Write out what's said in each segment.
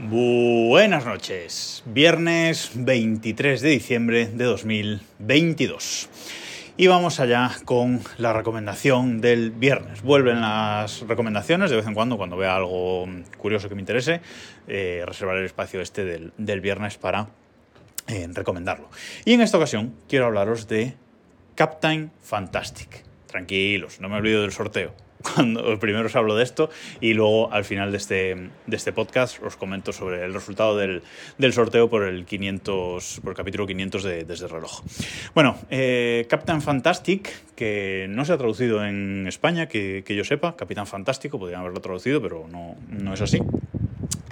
Buenas noches, viernes 23 de diciembre de 2022. Y vamos allá con la recomendación del viernes. Vuelven las recomendaciones de vez en cuando, cuando vea algo curioso que me interese, eh, reservar el espacio este del, viernes para eh, recomendarlo. Y en esta ocasión quiero hablaros de Captain Fantastic. Tranquilos, no me olvido del sorteo cuando primero os hablo de esto y luego al final de este, de este podcast os comento sobre el resultado del, del sorteo por el 500 por el capítulo 500 de Desde el reloj. Bueno, eh, Captain Fantastic, que no se ha traducido en España, que, que yo sepa, Capitán Fantástico, podrían haberlo traducido, pero no, no es así.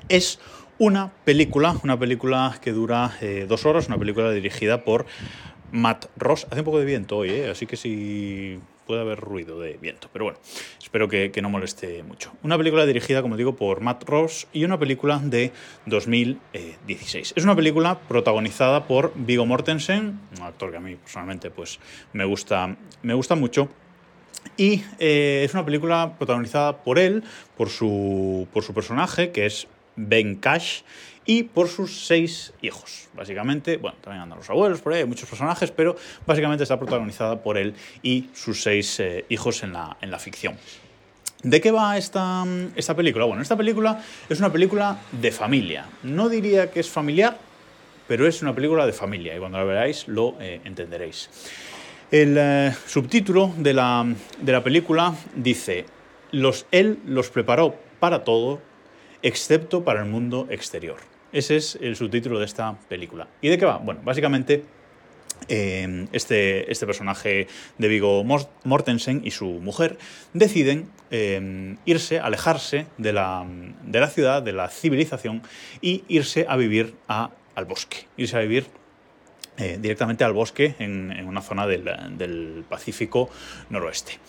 Es una película, una película que dura eh, dos horas, una película dirigida por Matt Ross. Hace un poco de viento hoy, ¿eh? así que si puede haber ruido de viento, pero bueno, espero que, no moleste mucho. Una película dirigida, como digo, por Matt Ross y una película de 2016. Es una película protagonizada por Vigo Mortensen, un actor que a mí personalmente pues, me, gusta, me gusta mucho. Y eh, es una película protagonizada por él, por su, por su personaje, que es Ben Cash, y por sus seis hijos. Básicamente, bueno, también andan los abuelos por ahí, hay muchos personajes, pero básicamente está protagonizada por él y sus seis eh, hijos en la, en la ficción. ¿De qué va esta, esta película? Bueno, esta película es una película de familia. No diría que es familiar, pero es una película de familia y cuando la veáis lo eh, entenderéis. El eh, subtítulo de la, de la película dice, los, él los preparó para todo, excepto para el mundo exterior. Ese es el subtítulo de esta película. ¿Y de qué va? Bueno, básicamente eh, este, este, personaje de Vigo Mortensen y su mujer deciden eh, irse, alejarse de la, de la, ciudad, de la civilización y irse a vivir al bosque, irse a vivir eh, directamente al bosque en, una zona del, del Pacífico noroeste.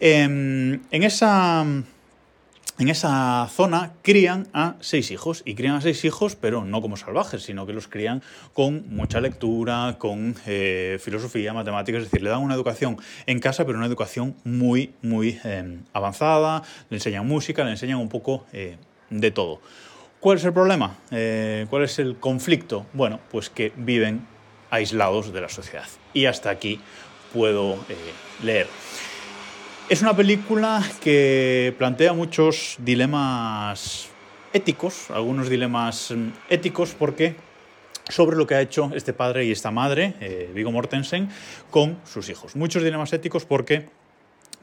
en esa en esa zona crían a seis hijos y crían a seis hijos pero no como salvajes sino que los crían con mucha lectura con eh, filosofía matemáticas es decir le dan una educación en casa pero una educación muy muy eh, avanzada le enseñan música le enseñan un poco eh, de todo ¿cuál es el problema? ¿cuál es el conflicto? bueno pues que viven aislados de la sociedad y hasta aquí puedo leer es una película que plantea muchos dilemas éticos, algunos dilemas mm, éticos porque sobre lo que ha hecho este padre y esta madre, eh, Vigo Mortensen, con sus hijos. Muchos dilemas éticos porque,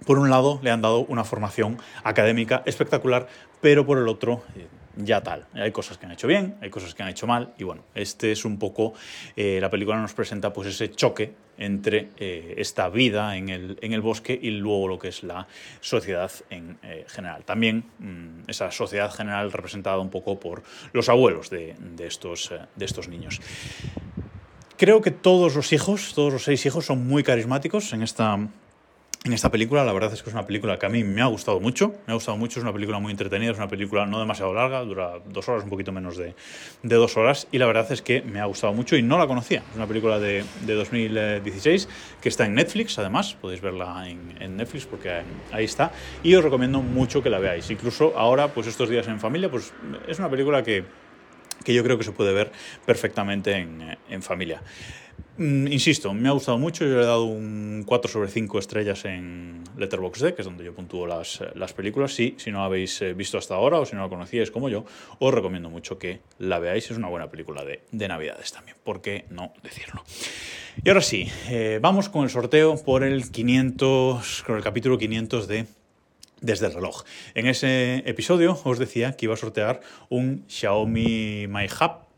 por un lado, le han dado una formación académica espectacular, pero por el otro, eh, ya tal. Hay cosas que han hecho bien, hay cosas que han hecho mal, y bueno, este es un poco, eh, la película nos presenta pues ese choque entre eh, esta vida en el, en el, bosque y luego lo que es la sociedad en eh, general. También mm, esa sociedad general representada un poco por los abuelos de, de estos, de estos niños. Creo que todos los hijos, todos los seis hijos, son muy carismáticos en esta, en esta película. La verdad es que es una película que a mí me ha gustado mucho. Me ha gustado mucho, es una película muy entretenida, es una película no demasiado larga, dura dos horas, un poquito menos de, de dos horas. Y la verdad es que me ha gustado mucho y no la conocía. Es una película de, de 2016 que está en Netflix, además. Podéis verla en, en, Netflix porque ahí está. Y os recomiendo mucho que la veáis. Incluso ahora, pues estos días en familia, pues es una película que, que yo creo que se puede ver perfectamente en, en familia. Mm, insisto, me ha gustado mucho. Yo le he dado un 4 sobre 5 estrellas en Letterboxd, que es donde yo puntúo las, las películas. Sí, si no la habéis eh, visto hasta ahora o si no la conocíais como yo, os recomiendo mucho que la veáis. Es una buena película de, de Navidades también. ¿Por qué no decirlo? Y ahora sí, eh, vamos con el sorteo por el 500, con el capítulo 500 de desde el reloj. En ese episodio os decía que iba a sortear un Xiaomi My Hub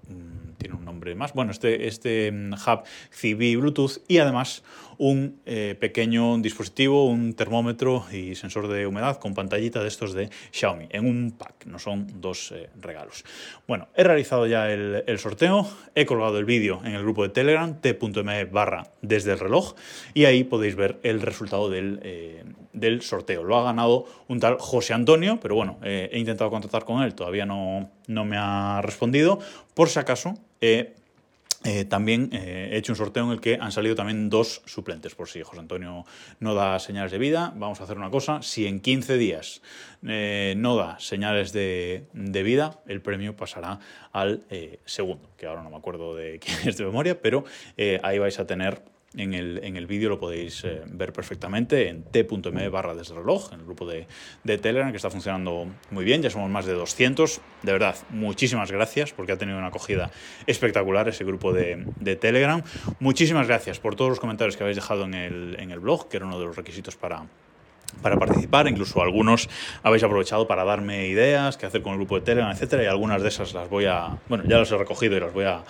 tiene un nombre más. Bueno, este, este mm, hub Zigbee Bluetooth y además un eh, pequeño dispositivo, un termómetro y sensor de humedad con pantallita de estos de Xiaomi en un pack, no son dos eh, regalos. Bueno, he realizado ya el, sorteo, he colgado el vídeo en el grupo de Telegram t.me barra desde el reloj y ahí podéis ver el resultado del, eh, sorteo. Lo ha ganado un tal José Antonio, pero bueno, he intentado contactar con él, todavía no, no me ha respondido. Por si acaso, he eh, también eh, he hecho un sorteo en el que han salido también dos suplentes, por si José Antonio no da señales de vida. Vamos a hacer una cosa, si en 15 días eh, no da señales de, de, vida, el premio pasará al segundo, que ahora no me acuerdo de quién es de memoria, pero ahí vais a tener en el, en el vídeo lo podéis eh, ver perfectamente en t.me barra desde reloj, en el grupo de, de, Telegram, que está funcionando muy bien. Ya somos más de 200. De verdad, muchísimas gracias porque ha tenido una acogida espectacular ese grupo de, de Telegram. Muchísimas gracias por todos los comentarios que habéis dejado en el, en el blog, que era uno de los requisitos para, para participar, incluso algunos habéis aprovechado para darme ideas, qué hacer con el grupo de Telegram, etcétera, y algunas de esas las voy a, bueno, ya las he recogido y las voy a,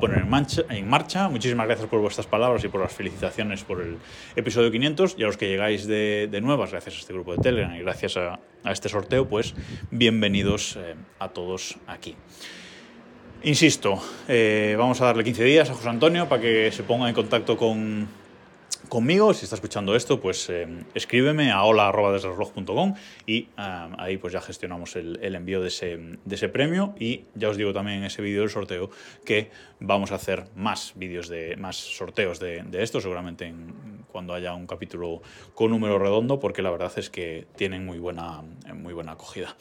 poner en, marcha. Muchísimas gracias por vuestras palabras y por las felicitaciones por el episodio 500 y a los que llegáis de, nuevas gracias a este grupo de Telegram y gracias a, a este sorteo, pues bienvenidos eh, a todos aquí. Insisto, eh, vamos a darle 15 días a José Antonio para que se ponga en contacto con, conmigo. Si está escuchando esto, pues eh, escríbeme a hola.desreloj.com y eh, ahí pues ya gestionamos el, envío de ese, premio. Y ya os digo también en ese vídeo del sorteo que vamos a hacer más vídeos de más sorteos de, esto, seguramente en, cuando haya un capítulo con número redondo, porque la verdad es que tienen muy buena, muy buena acogida.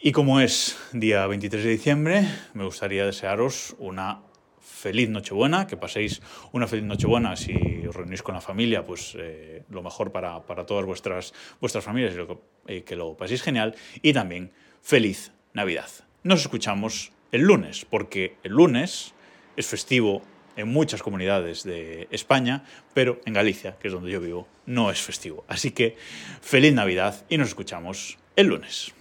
Y como es día 23 de diciembre, me gustaría desearos una feliz Nochebuena, que paséis una feliz Nochebuena si os reunís con la familia, pues eh, lo mejor para, para, todas vuestras, vuestras familias y eh, que lo paséis genial. Y también feliz Navidad. Nos escuchamos el lunes, porque el lunes es festivo en muchas comunidades de España, pero en Galicia, que es donde yo vivo, no es festivo. Así que feliz Navidad y nos escuchamos el lunes.